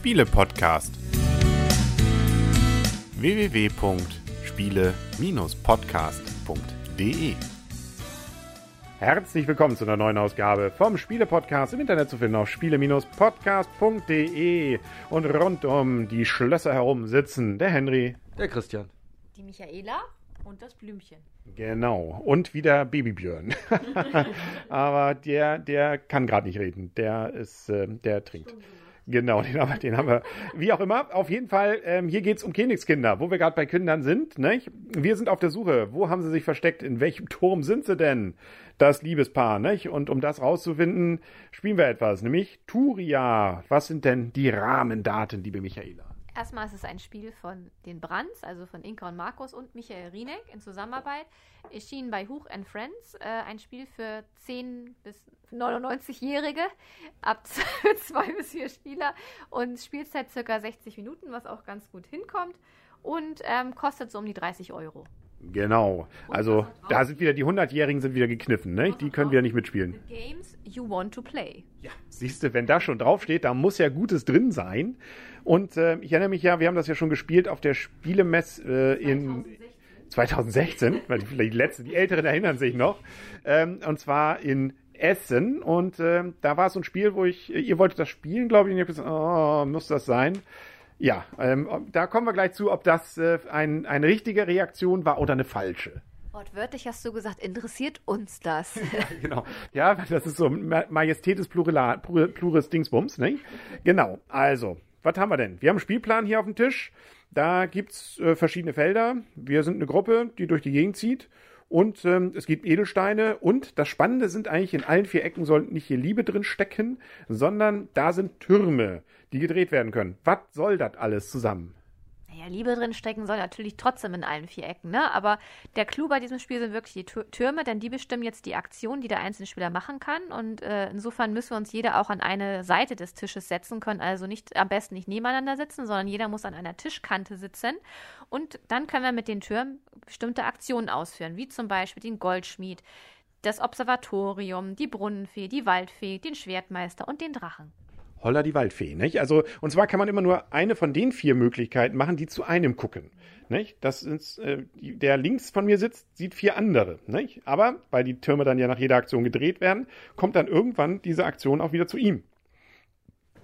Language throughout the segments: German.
Spiele-Podcast. www.spiele-podcast.de Herzlich willkommen zu einer neuen Ausgabe vom Spiele-Podcast im Internet zu finden auf spiele-podcast.de und rund um die Schlösser herum sitzen der Henry, Der Christian. Die Michaela und das Blümchen. Genau. Und wieder Babybjörn. Aber der, der kann gerade nicht reden. Der ist, äh, der trinkt. Genau, den haben, wir, den haben wir. Wie auch immer, auf jeden Fall, ähm, hier geht's um Königskinder, wo wir gerade bei Kindern sind. Nicht? Wir sind auf der Suche. Wo haben sie sich versteckt? In welchem Turm sind sie denn? Das Liebespaar. Nicht? Und um das rauszufinden, spielen wir etwas, nämlich Turia. Was sind denn die Rahmendaten, liebe Michaela? Erstmal ist es ein Spiel von den Brands, also von Inka und Markus und Michael Rieneck in Zusammenarbeit. Erschienen bei Huch and Friends. Äh, ein Spiel für 10 bis 99-Jährige, ab 2 bis 4 Spieler und Spielzeit circa 60 Minuten, was auch ganz gut hinkommt. Und ähm, kostet so um die 30 Euro. Genau. Also da sind wieder die 100-Jährigen sind wieder gekniffen. Ne? Die können wieder nicht mitspielen. The games you want to play. Ja, siehst du, wenn da schon draufsteht, da muss ja Gutes drin sein. Und äh, ich erinnere mich ja, wir haben das ja schon gespielt auf der Spielemess äh, in 2016, weil die, die letzten, die Älteren erinnern sich noch. Ähm, und zwar in Essen. Und äh, da war es so ein Spiel, wo ich, ihr wolltet das spielen, glaube ich, und ich habe gesagt, oh, muss das sein? Ja, ähm, da kommen wir gleich zu, ob das äh, ein, eine richtige Reaktion war oder eine falsche. Wortwörtlich hast du gesagt, interessiert uns das? genau. Ja, das ist so Ma- Majestätes Plurila, Plur- Plures Dingsbums, ne? Genau. Also, was haben wir denn? Wir haben einen Spielplan hier auf dem Tisch. Da gibt's äh, verschiedene Felder. Wir sind eine Gruppe, die durch die Gegend zieht. Und ähm, es gibt Edelsteine. Und das Spannende sind eigentlich, in allen vier Ecken soll nicht hier Liebe drin stecken, sondern da sind Türme, die gedreht werden können. Was soll das alles zusammen? Naja, Liebe drin stecken soll natürlich trotzdem in allen vier Ecken, ne? Aber der Clou bei diesem Spiel sind wirklich die Tür- Türme, denn die bestimmen jetzt die Aktion, die der einzelne Spieler machen kann. Und äh, insofern müssen wir uns jeder auch an eine Seite des Tisches setzen können. Also nicht am besten nicht nebeneinander sitzen, sondern jeder muss an einer Tischkante sitzen. Und dann können wir mit den Türmen bestimmte Aktionen ausführen, wie zum Beispiel den Goldschmied, das Observatorium, die Brunnenfee, die Waldfee, den Schwertmeister und den Drachen. Holla die Waldfee, nicht? Also, und zwar kann man immer nur eine von den vier Möglichkeiten machen, die zu einem gucken, nicht? Das ist, äh, der links von mir sitzt, sieht vier andere, nicht? Aber, weil die Türme dann ja nach jeder Aktion gedreht werden, kommt dann irgendwann diese Aktion auch wieder zu ihm.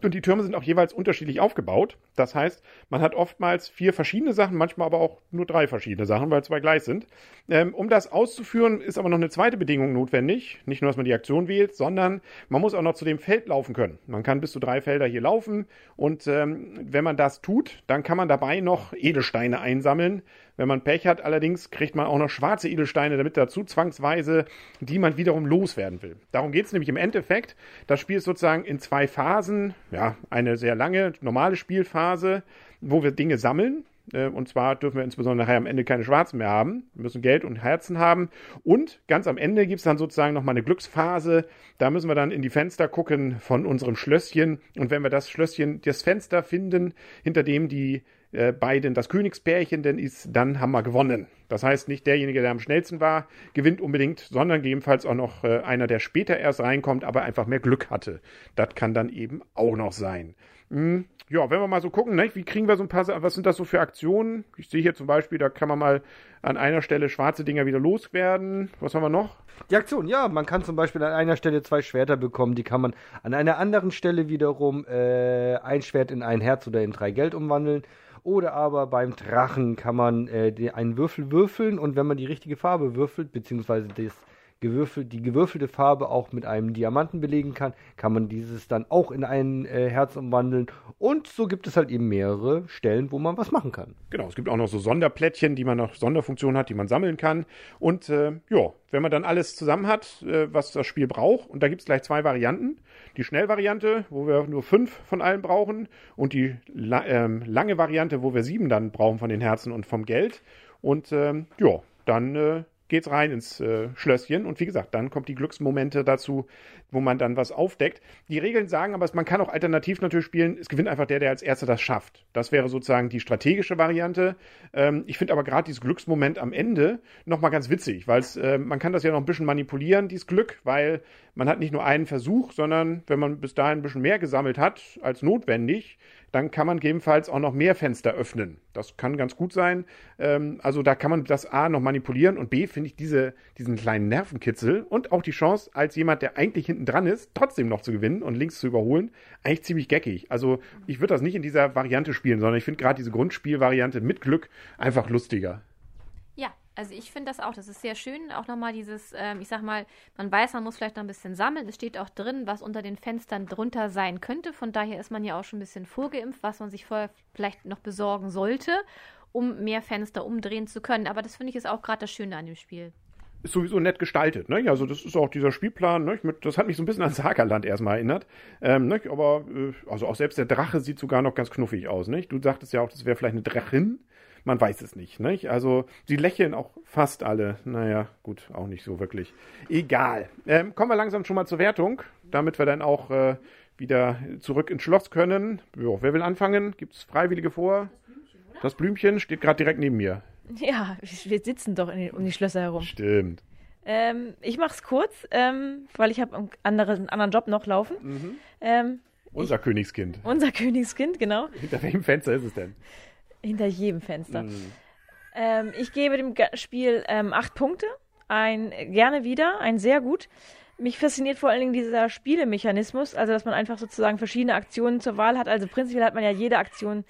Und die Türme sind auch jeweils unterschiedlich aufgebaut. Das heißt, man hat oftmals vier verschiedene Sachen, manchmal aber auch nur drei verschiedene Sachen, weil zwei gleich sind. Ähm, um das auszuführen, ist aber noch eine zweite Bedingung notwendig. Nicht nur, dass man die Aktion wählt, sondern man muss auch noch zu dem Feld laufen können. Man kann bis zu drei Felder hier laufen. Und ähm, wenn man das tut, dann kann man dabei noch Edelsteine einsammeln. Wenn man Pech hat, allerdings kriegt man auch noch schwarze Edelsteine damit dazu, zwangsweise, die man wiederum loswerden will. Darum geht es nämlich im Endeffekt. Das Spiel ist sozusagen in zwei Phasen. Ja, eine sehr lange, normale Spielphase, wo wir Dinge sammeln. Äh, Und zwar dürfen wir insbesondere am Ende keine Schwarzen mehr haben. Wir müssen Geld und Herzen haben. Und ganz am Ende gibt es dann sozusagen nochmal eine Glücksphase. Da müssen wir dann in die Fenster gucken von unserem Schlösschen. Und wenn wir das Schlösschen, das Fenster finden, hinter dem die äh, beiden das Königspärchen denn ist, dann haben wir gewonnen. Das heißt, nicht derjenige, der am schnellsten war, gewinnt unbedingt, sondern gegebenenfalls auch noch äh, einer, der später erst reinkommt, aber einfach mehr Glück hatte. Das kann dann eben auch noch sein. Hm, ja, wenn wir mal so gucken, ne, wie kriegen wir so ein paar, was sind das so für Aktionen? Ich sehe hier zum Beispiel, da kann man mal an einer Stelle schwarze Dinger wieder loswerden. Was haben wir noch? Die Aktion, ja, man kann zum Beispiel an einer Stelle zwei Schwerter bekommen, die kann man an einer anderen Stelle wiederum äh, ein Schwert in ein Herz oder in drei Geld umwandeln. Oder aber beim Drachen kann man äh, einen Würfel würfeln und wenn man die richtige Farbe würfelt, beziehungsweise das gewürfelt, die gewürfelte Farbe auch mit einem Diamanten belegen kann, kann man dieses dann auch in ein äh, Herz umwandeln. Und so gibt es halt eben mehrere Stellen, wo man was machen kann. Genau, es gibt auch noch so Sonderplättchen, die man noch Sonderfunktionen hat, die man sammeln kann. Und äh, ja, wenn man dann alles zusammen hat, äh, was das Spiel braucht, und da gibt es gleich zwei Varianten. Die Schnellvariante, wo wir nur fünf von allen brauchen, und die la ähm, lange Variante, wo wir sieben dann brauchen von den Herzen und vom Geld. Und ähm, ja, dann äh, geht's rein ins äh, Schlösschen. Und wie gesagt, dann kommt die Glücksmomente dazu, wo man dann was aufdeckt. Die Regeln sagen aber, man kann auch alternativ natürlich spielen, es gewinnt einfach der, der als Erster das schafft. Das wäre sozusagen die strategische Variante. Ähm, ich finde aber gerade dieses Glücksmoment am Ende nochmal ganz witzig, weil äh, man kann das ja noch ein bisschen manipulieren, dieses Glück, weil man hat nicht nur einen Versuch, sondern wenn man bis dahin ein bisschen mehr gesammelt hat als notwendig, dann kann man gegebenenfalls auch noch mehr Fenster öffnen. Das kann ganz gut sein. Ähm, also da kann man das A noch manipulieren und B finde ich diese, diesen kleinen Nervenkitzel und auch die Chance, als jemand, der eigentlich hinten dran ist, trotzdem noch zu gewinnen und links zu überholen, eigentlich ziemlich geckig. Also ich würde das nicht in dieser Variante spielen, sondern ich finde gerade diese Grundspielvariante mit Glück einfach lustiger. Also ich finde das auch, das ist sehr schön. Auch nochmal dieses, ähm, ich sag mal, man weiß, man muss vielleicht noch ein bisschen sammeln. Es steht auch drin, was unter den Fenstern drunter sein könnte. Von daher ist man ja auch schon ein bisschen vorgeimpft, was man sich vorher vielleicht noch besorgen sollte, um mehr Fenster umdrehen zu können. Aber das finde ich ist auch gerade das Schöne an dem Spiel. Ist sowieso nett gestaltet, ne? Also das ist auch dieser Spielplan, ne? das hat mich so ein bisschen an Sagerland erstmal erinnert. Ähm, ne? Aber äh, also auch selbst der Drache sieht sogar noch ganz knuffig aus, nicht? Du sagtest ja auch, das wäre vielleicht eine Drachin man weiß es nicht. nicht? Also sie lächeln auch fast alle. Naja, gut, auch nicht so wirklich. Egal. Ähm, kommen wir langsam schon mal zur Wertung, damit wir dann auch äh, wieder zurück ins Schloss können. Jo, wer will anfangen? Gibt es Freiwillige vor? Das Blümchen, steht gerade direkt neben mir. Ja, wir sitzen doch den, um die Schlösser herum. Stimmt. Ähm, ich mach's kurz, ähm, weil ich habe einen anderen, anderen Job noch laufen. Mhm. Ähm, unser ich, Königskind. Unser Königskind, genau. Hinter welchem Fenster ist es denn? Hinter jedem Fenster. Mhm. Ähm, ich gebe dem Spiel ähm, acht Punkte. Ein gerne wieder, ein sehr gut. Mich fasziniert vor allen Dingen dieser Spielemechanismus, also dass man einfach sozusagen verschiedene Aktionen zur Wahl hat. Also prinzipiell hat man ja jede Aktion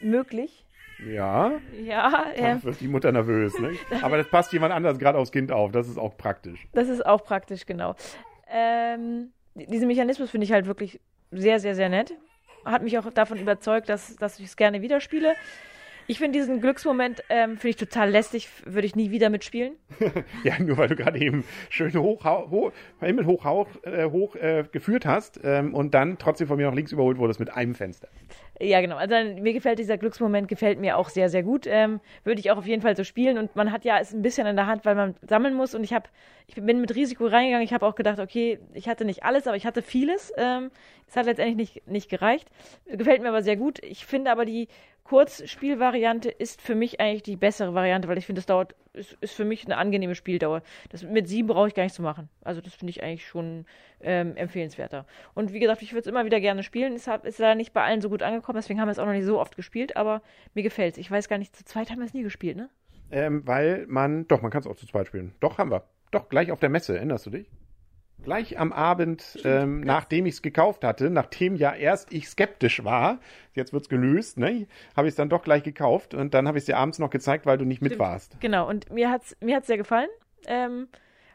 möglich. Ja. Ja. Da wird die Mutter nervös, ne? Aber das passt jemand anders gerade aufs Kind auf. Das ist auch praktisch. Das ist auch praktisch, genau. Ähm, diesen Mechanismus finde ich halt wirklich sehr, sehr, sehr nett hat mich auch davon überzeugt, dass, dass ich es gerne wieder spiele. Ich finde diesen Glücksmoment ähm, finde ich total lästig, würde ich nie wieder mitspielen. ja, nur weil du gerade eben schön hoch, hoch Himmel hoch, hoch, äh, hoch äh, geführt hast ähm, und dann trotzdem von mir noch links überholt wurdest mit einem Fenster. Ja, genau. Also mir gefällt dieser Glücksmoment, gefällt mir auch sehr, sehr gut. Ähm, würde ich auch auf jeden Fall so spielen. Und man hat ja es ein bisschen in der Hand, weil man sammeln muss. Und ich habe, ich bin mit Risiko reingegangen. Ich habe auch gedacht, okay, ich hatte nicht alles, aber ich hatte vieles. Ähm, es hat letztendlich nicht, nicht gereicht. Gefällt mir aber sehr gut. Ich finde aber die Kurzspielvariante ist für mich eigentlich die bessere Variante, weil ich finde, das dauert, ist, ist für mich eine angenehme Spieldauer. Das mit sieben brauche ich gar nicht zu machen. Also das finde ich eigentlich schon ähm, empfehlenswerter. Und wie gesagt, ich würde es immer wieder gerne spielen. Es ist leider nicht bei allen so gut angekommen, deswegen haben wir es auch noch nicht so oft gespielt, aber mir gefällt es. Ich weiß gar nicht, zu zweit haben wir es nie gespielt, ne? Ähm, weil man, doch, man kann es auch zu zweit spielen. Doch, haben wir. Doch, gleich auf der Messe, erinnerst du dich? Gleich am Abend, ähm, nachdem ich es gekauft hatte, nachdem ja erst ich skeptisch war, jetzt wird es gelöst, ne, habe ich es dann doch gleich gekauft und dann habe ich es dir abends noch gezeigt, weil du nicht Stimmt. mit warst. Genau, und mir hat es mir hat's sehr gefallen. Ähm,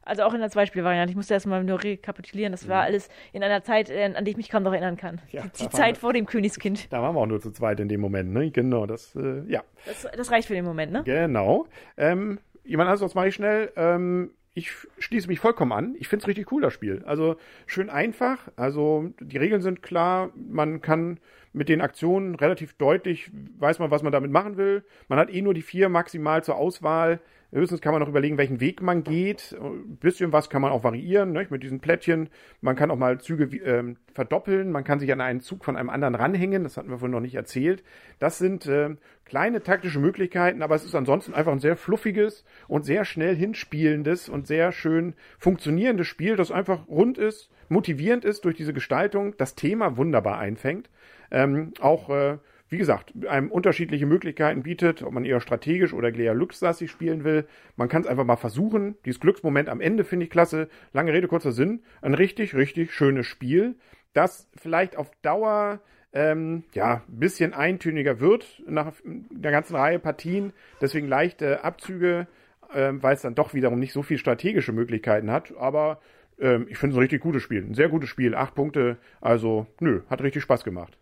also auch in der Zweispielvariante. Ich musste erstmal nur rekapitulieren. Das war mhm. alles in einer Zeit, äh, an die ich mich kaum noch erinnern kann. Ja, die, die Zeit vor dem Königskind. Da waren wir auch nur zu zweit in dem Moment, ne? Genau, das, äh, ja. Das, das, reicht für den Moment, ne? Genau. Ähm, jemand anderes, mache ich schnell. Ähm, ich schließe mich vollkommen an. Ich finde es richtig cool, das Spiel. Also schön einfach. Also die Regeln sind klar. Man kann mit den Aktionen relativ deutlich, weiß man, was man damit machen will. Man hat eh nur die vier maximal zur Auswahl. Höchstens kann man noch überlegen, welchen Weg man geht. Ein bisschen was kann man auch variieren ne, mit diesen Plättchen. Man kann auch mal Züge äh, verdoppeln. Man kann sich an einen Zug von einem anderen ranhängen. Das hatten wir vorhin noch nicht erzählt. Das sind äh, kleine taktische Möglichkeiten, aber es ist ansonsten einfach ein sehr fluffiges und sehr schnell hinspielendes und sehr schön funktionierendes Spiel, das einfach rund ist, motivierend ist durch diese Gestaltung, das Thema wunderbar einfängt. Ähm, auch äh, wie gesagt, einem unterschiedliche Möglichkeiten bietet, ob man eher strategisch oder eher glückslastig spielen will. Man kann es einfach mal versuchen. Dieses Glücksmoment am Ende finde ich klasse. Lange Rede, kurzer Sinn. Ein richtig, richtig schönes Spiel, das vielleicht auf Dauer ähm, ja, ein bisschen eintöniger wird nach der ganzen Reihe Partien. Deswegen leichte Abzüge, ähm, weil es dann doch wiederum nicht so viel strategische Möglichkeiten hat. Aber ähm, ich finde es ein richtig gutes Spiel. Ein sehr gutes Spiel. Acht Punkte. Also, nö, hat richtig Spaß gemacht.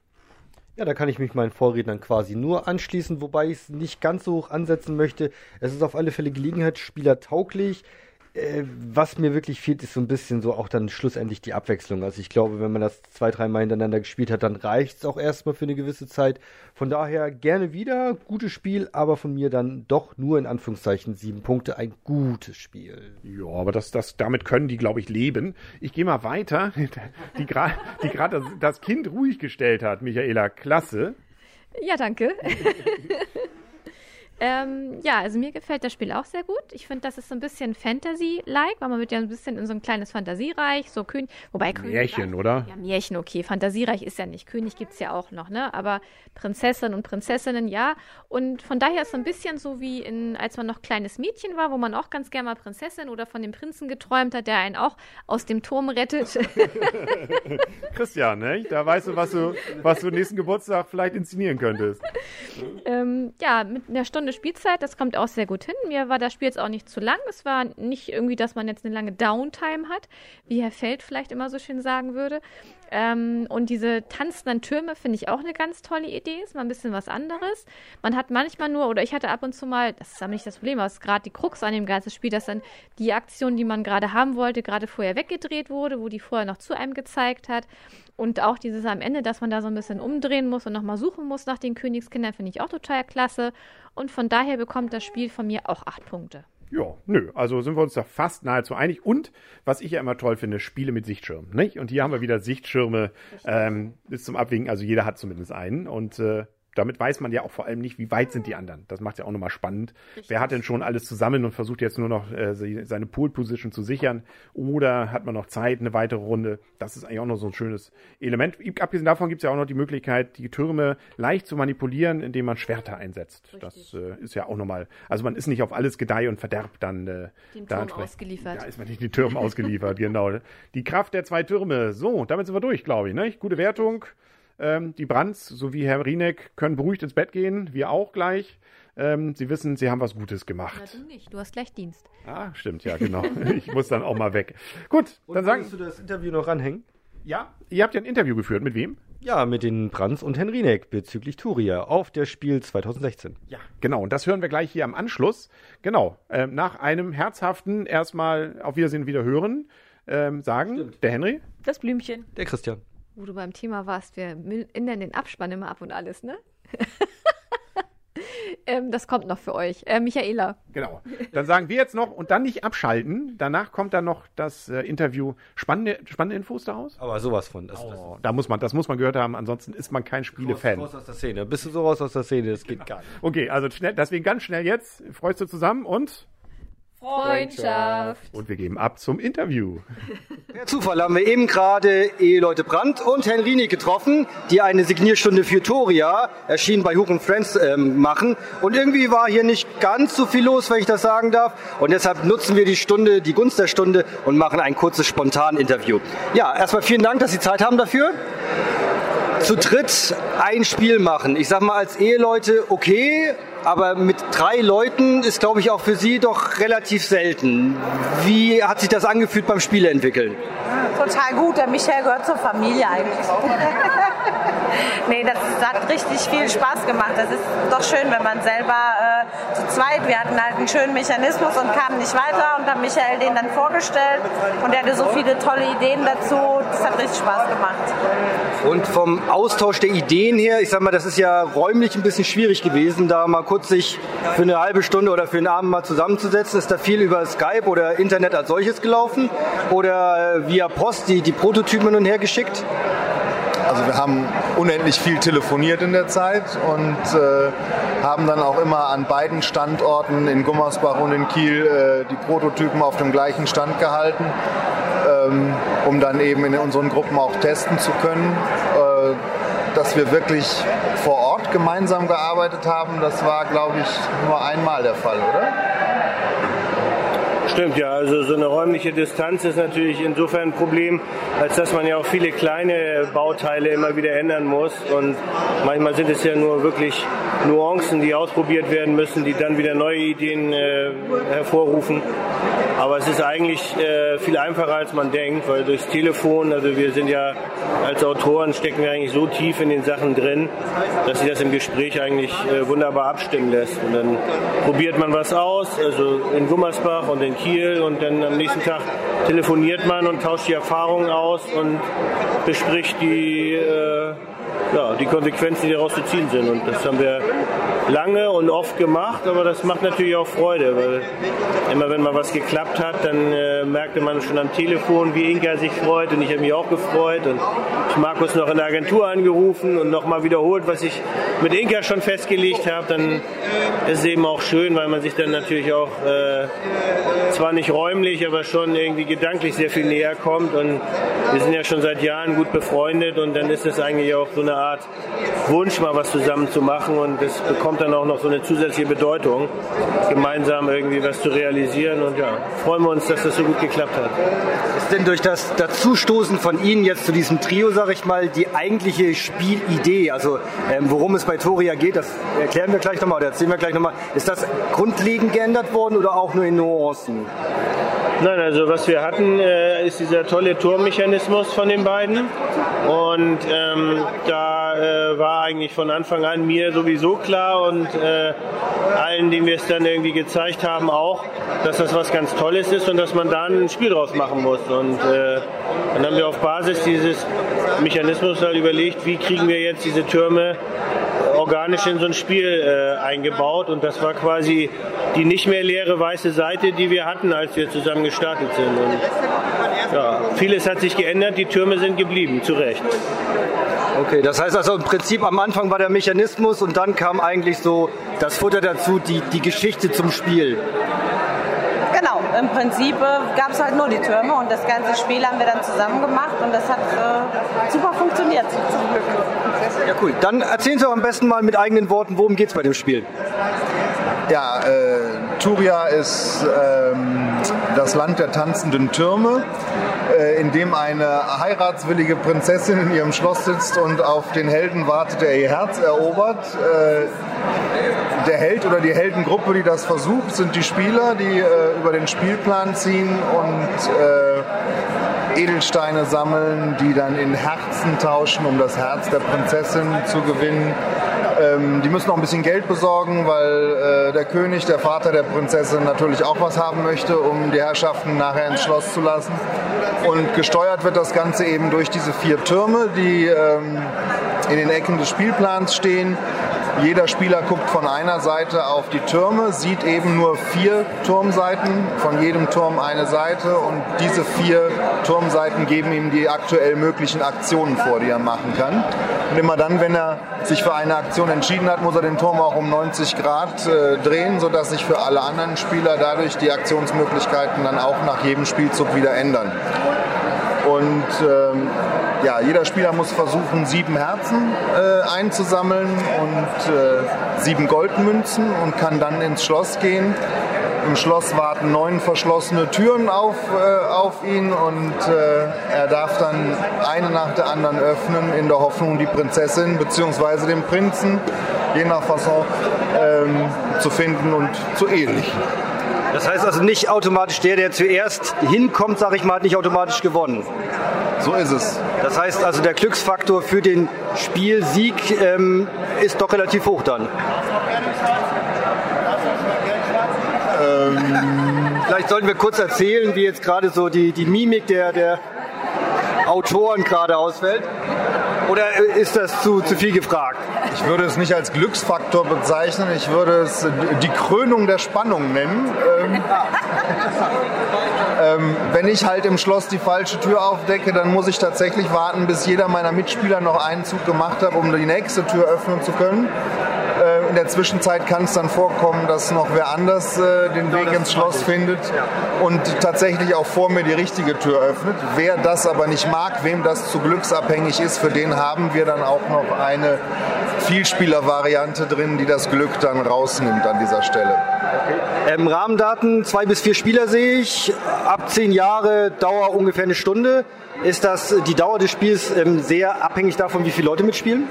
Ja, da kann ich mich meinen Vorrednern quasi nur anschließen, wobei ich es nicht ganz so hoch ansetzen möchte. Es ist auf alle Fälle Gelegenheitsspieler tauglich. Äh, was mir wirklich fehlt, ist so ein bisschen so auch dann schlussendlich die Abwechslung. Also ich glaube, wenn man das zwei, dreimal hintereinander gespielt hat, dann reicht es auch erstmal für eine gewisse Zeit. Von daher gerne wieder, gutes Spiel, aber von mir dann doch nur in Anführungszeichen sieben Punkte, ein gutes Spiel. Ja, aber das, das, damit können die, glaube ich, leben. Ich gehe mal weiter, die gerade die grad das, das Kind ruhig gestellt hat, Michaela. Klasse. Ja, danke. Ähm, ja, also mir gefällt das Spiel auch sehr gut. Ich finde, das ist so ein bisschen Fantasy-like, weil man wird ja ein bisschen in so ein kleines Fantasiereich, so König, wobei König. Märchen, oder? Ja, Märchen, okay. Fantasiereich ist ja nicht. König gibt's ja auch noch, ne? Aber Prinzessin und Prinzessinnen, ja. Und von daher ist so ein bisschen so wie in, als man noch kleines Mädchen war, wo man auch ganz gerne mal Prinzessin oder von dem Prinzen geträumt hat, der einen auch aus dem Turm rettet. Christian, ne? Da weißt du, was du, was du nächsten Geburtstag vielleicht inszenieren könntest. ähm, ja, mit einer Stunde Spielzeit, das kommt auch sehr gut hin. Mir war das Spiel jetzt auch nicht zu lang. Es war nicht irgendwie, dass man jetzt eine lange Downtime hat, wie Herr Feld vielleicht immer so schön sagen würde. Ähm, und diese tanzenden Türme finde ich auch eine ganz tolle Idee. Ist mal ein bisschen was anderes. Man hat manchmal nur, oder ich hatte ab und zu mal, das ist aber nicht das Problem, aber es ist gerade die Krux an dem ganzen Spiel, dass dann die Aktion, die man gerade haben wollte, gerade vorher weggedreht wurde, wo die vorher noch zu einem gezeigt hat. Und auch dieses am Ende, dass man da so ein bisschen umdrehen muss und nochmal suchen muss nach den Königskindern, finde ich auch total klasse. Und von daher bekommt das Spiel von mir auch acht Punkte. Ja, nö, also sind wir uns da fast nahezu einig. Und was ich ja immer toll finde, Spiele mit Sichtschirm, nicht? Und hier haben wir wieder Sichtschirme ähm, bis zum Abwinken, also jeder hat zumindest einen. Und äh, damit weiß man ja auch vor allem nicht, wie weit sind die anderen. Das macht ja auch nochmal spannend. Richtig. Wer hat denn schon alles zusammen und versucht jetzt nur noch äh, seine Pool-Position zu sichern? Oder hat man noch Zeit, eine weitere Runde? Das ist eigentlich auch noch so ein schönes Element. Abgesehen davon gibt es ja auch noch die Möglichkeit, die Türme leicht zu manipulieren, indem man Schwerter einsetzt. Richtig. Das äh, ist ja auch nochmal, also man ist nicht auf alles Gedeih und Verderb dann äh, den da Turm ausgeliefert. Da ist man nicht die Türme ausgeliefert, genau. Die Kraft der zwei Türme. So, damit sind wir durch, glaube ich. Ne? Gute Wertung. Ähm, die Brands sowie Herr Rieneck können beruhigt ins Bett gehen, wir auch gleich. Ähm, sie wissen, sie haben was Gutes gemacht. Na, du nicht, du hast gleich Dienst. Ah, stimmt, ja, genau. ich muss dann auch mal weg. Gut, Und dann sagen. du das Interview noch ranhängen? Ja, ihr habt ja ein Interview geführt. Mit wem? Ja, mit den Brands und Henrinek bezüglich Turia auf der Spiel 2016. Ja, genau. Und das hören wir gleich hier am Anschluss. Genau. Ähm, nach einem herzhaften erstmal auf Wiedersehen wieder hören, ähm, sagen Stimmt. der Henry. Das Blümchen. Der Christian wo du beim Thema warst, wir ändern den Abspann immer ab und alles, ne? ähm, das kommt noch für euch. Äh, Michaela. Genau. Dann sagen wir jetzt noch und dann nicht abschalten. Danach kommt dann noch das äh, Interview. Spannende, spannende Infos daraus? Aber sowas von. Das, oh, das da muss man, das muss man gehört haben. Ansonsten ist man kein Spielefan. Raus, raus aus der Szene. Bist du so raus aus der Szene? Das geht genau. gar nicht. Okay, also schnell, deswegen ganz schnell jetzt. Freust du zusammen und Freundschaft. Und wir geben ab zum Interview. Per Zufall haben wir eben gerade Eheleute Brandt und Henrini getroffen, die eine Signierstunde für Toria, erschienen bei Huch Friends, äh, machen. Und irgendwie war hier nicht ganz so viel los, wenn ich das sagen darf. Und deshalb nutzen wir die Stunde, die Gunst der Stunde und machen ein kurzes Spontan-Interview. Ja, erstmal vielen Dank, dass Sie Zeit haben dafür zu dritt ein Spiel machen. Ich sag mal als Eheleute okay, aber mit drei Leuten ist, glaube ich, auch für Sie doch relativ selten. Wie hat sich das angefühlt beim Spiele entwickeln? Total gut, der Michael gehört zur Familie eigentlich. nee, das, hat richtig viel Spaß gemacht. Das ist doch schön, wenn man selber äh, zu zweit, wir hatten halt einen schönen Mechanismus und kamen nicht weiter und haben Michael den dann vorgestellt und er hatte so viele tolle Ideen dazu. Das hat richtig Spaß gemacht. Und vom Austausch der Ideen her, ich sag mal, das ist ja räumlich ein bisschen schwierig gewesen, da mal kurz sich für eine halbe Stunde oder für einen Abend mal zusammenzusetzen. Ist da viel über Skype oder Internet als solches gelaufen oder äh, via Post die, die Prototypen hin und her geschickt? Also wir haben unendlich viel telefoniert in der Zeit und äh, haben dann auch immer an beiden Standorten in Gummersbach und in Kiel äh, die Prototypen auf dem gleichen Stand gehalten, ähm, um dann eben in unseren Gruppen auch testen zu können. Äh, dass wir wirklich vor Ort gemeinsam gearbeitet haben, das war, glaube ich, nur einmal der Fall, oder? Stimmt, ja. Also so eine räumliche Distanz ist natürlich insofern ein Problem, als dass man ja auch viele kleine Bauteile immer wieder ändern muss. Und manchmal sind es ja nur wirklich Nuancen, die ausprobiert werden müssen, die dann wieder neue Ideen äh, hervorrufen. Aber es ist eigentlich äh, viel einfacher, als man denkt, weil durchs Telefon, also wir sind ja als Autoren, stecken wir eigentlich so tief in den Sachen drin, dass sich das im Gespräch eigentlich äh, wunderbar abstimmen lässt. Und dann probiert man was aus, also in Gummersbach und in Kiel und dann am nächsten Tag telefoniert man und tauscht die Erfahrungen aus und bespricht die, äh, ja, die Konsequenzen, die daraus zu ziehen sind. Und das haben wir lange und oft gemacht, aber das macht natürlich auch Freude, weil immer wenn mal was geklappt hat, dann äh, merkte man schon am Telefon, wie Inka sich freut. Und ich habe mich auch gefreut. Und ich Markus noch in der Agentur angerufen und nochmal wiederholt, was ich mit Inka schon festgelegt habe, dann ist es eben auch schön, weil man sich dann natürlich auch äh, zwar nicht räumlich, aber schon irgendwie gedanklich sehr viel näher kommt. Und wir sind ja schon seit Jahren gut befreundet. Und dann ist es eigentlich auch so eine Art Wunsch, mal was zusammen zu machen und es bekommt dann auch noch so eine zusätzliche Bedeutung, gemeinsam irgendwie was zu realisieren und ja, freuen wir uns, dass das so gut geklappt hat. Ist denn durch das Dazustoßen von Ihnen jetzt zu diesem Trio, sag ich mal, die eigentliche Spielidee, also ähm, worum es bei Toria geht, das erklären wir gleich nochmal oder erzählen wir gleich nochmal, ist das grundlegend geändert worden oder auch nur in Nuancen? Nein, also was wir hatten, äh, ist dieser tolle Turmmechanismus von den beiden. Und ähm, da äh, war eigentlich von Anfang an mir sowieso klar und äh, allen, denen wir es dann irgendwie gezeigt haben, auch, dass das was ganz Tolles ist und dass man da ein Spiel draus machen muss. Und äh, dann haben wir auf Basis dieses Mechanismus halt überlegt, wie kriegen wir jetzt diese Türme organisch in so ein Spiel äh, eingebaut und das war quasi die nicht mehr leere weiße Seite, die wir hatten, als wir zusammen gestartet sind. Und, ja, vieles hat sich geändert, die Türme sind geblieben, zu Recht. Okay, das heißt also im Prinzip am Anfang war der Mechanismus und dann kam eigentlich so das Futter dazu, die, die Geschichte zum Spiel. Genau, im Prinzip äh, gab es halt nur die Türme und das ganze Spiel haben wir dann zusammen gemacht und das hat äh, super funktioniert zum Glück. Ja, cool. Dann erzählen Sie doch am besten mal mit eigenen Worten, worum geht es bei dem Spiel? Ja, äh, Turia ist ähm, das Land der tanzenden Türme, in dem eine heiratswillige Prinzessin in ihrem Schloss sitzt und auf den Helden wartet, der ihr Herz erobert. Äh, der Held oder die Heldengruppe, die das versucht, sind die Spieler, die äh, über den Spielplan ziehen und äh, Edelsteine sammeln, die dann in Herzen tauschen, um das Herz der Prinzessin zu gewinnen. Ähm, die müssen noch ein bisschen Geld besorgen, weil äh, der König, der Vater der Prinzessin, natürlich auch was haben möchte, um die Herrschaften nachher ins Schloss zu lassen. Und gesteuert wird das Ganze eben durch diese vier Türme, die ähm, in den Ecken des Spielplans stehen. Jeder Spieler guckt von einer Seite auf die Türme, sieht eben nur vier Turmseiten, von jedem Turm eine Seite und diese vier Turmseiten geben ihm die aktuell möglichen Aktionen vor, die er machen kann. Und immer dann, wenn er sich für eine Aktion entschieden hat, muss er den Turm auch um 90 Grad äh, drehen, sodass sich für alle anderen Spieler dadurch die Aktionsmöglichkeiten dann auch nach jedem Spielzug wieder ändern. Und ähm, ja, jeder Spieler muss versuchen, sieben Herzen äh, einzusammeln und äh, sieben Goldmünzen und kann dann ins Schloss gehen. Im Schloss warten neun verschlossene Türen auf, äh, auf ihn und äh, er darf dann eine nach der anderen öffnen, in der Hoffnung, die Prinzessin bzw. den Prinzen, je nach Fasson, ähm, zu finden und zu ehelichen. Das heißt also nicht automatisch der, der zuerst hinkommt, sage ich mal, hat nicht automatisch gewonnen. So ist es. Das heißt also, der Glücksfaktor für den Spielsieg ähm, ist doch relativ hoch dann. Ähm, Vielleicht sollten wir kurz erzählen, wie jetzt gerade so die, die Mimik der, der Autoren gerade ausfällt. Oder ist das zu, zu viel gefragt? Ich würde es nicht als Glücksfaktor bezeichnen, ich würde es die Krönung der Spannung nennen. Ähm, ähm, wenn ich halt im Schloss die falsche Tür aufdecke, dann muss ich tatsächlich warten, bis jeder meiner Mitspieler noch einen Zug gemacht hat, um die nächste Tür öffnen zu können. In der Zwischenzeit kann es dann vorkommen, dass noch wer anders äh, den Weg ins Schloss findet und tatsächlich auch vor mir die richtige Tür öffnet. Wer das aber nicht mag, wem das zu glücksabhängig ist, für den haben wir dann auch noch eine Vielspieler-Variante drin, die das Glück dann rausnimmt an dieser Stelle. Ähm, Rahmendaten, zwei bis vier Spieler sehe ich, ab zehn Jahre, Dauer ungefähr eine Stunde. Ist das die Dauer des Spiels ähm, sehr abhängig davon, wie viele Leute mitspielen?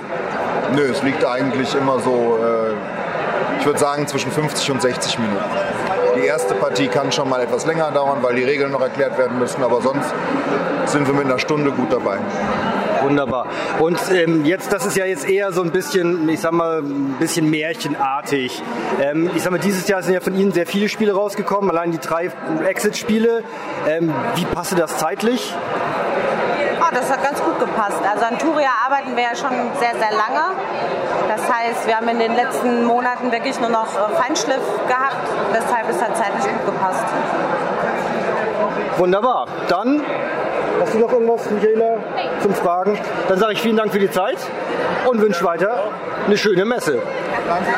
Nö, es liegt eigentlich immer so, äh, ich würde sagen, zwischen 50 und 60 Minuten. Die erste Partie kann schon mal etwas länger dauern, weil die Regeln noch erklärt werden müssen, aber sonst sind wir mit einer Stunde gut dabei. Wunderbar. Und ähm, jetzt, das ist ja jetzt eher so ein bisschen, ich sag mal, ein bisschen märchenartig. Ähm, ich sag mal, dieses Jahr sind ja von Ihnen sehr viele Spiele rausgekommen, allein die drei Exit-Spiele. Ähm, wie passt das zeitlich? Oh, das hat ganz gut gepasst. Also an Turia arbeiten wir ja schon sehr, sehr lange. Das heißt, wir haben in den letzten Monaten wirklich nur noch Feinschliff gehabt. Deshalb ist das zeitlich gut gepasst. Wunderbar. Dann Hast du noch irgendwas, Michaela, zum Fragen? Dann sage ich vielen Dank für die Zeit und wünsche weiter eine schöne Messe. Danke.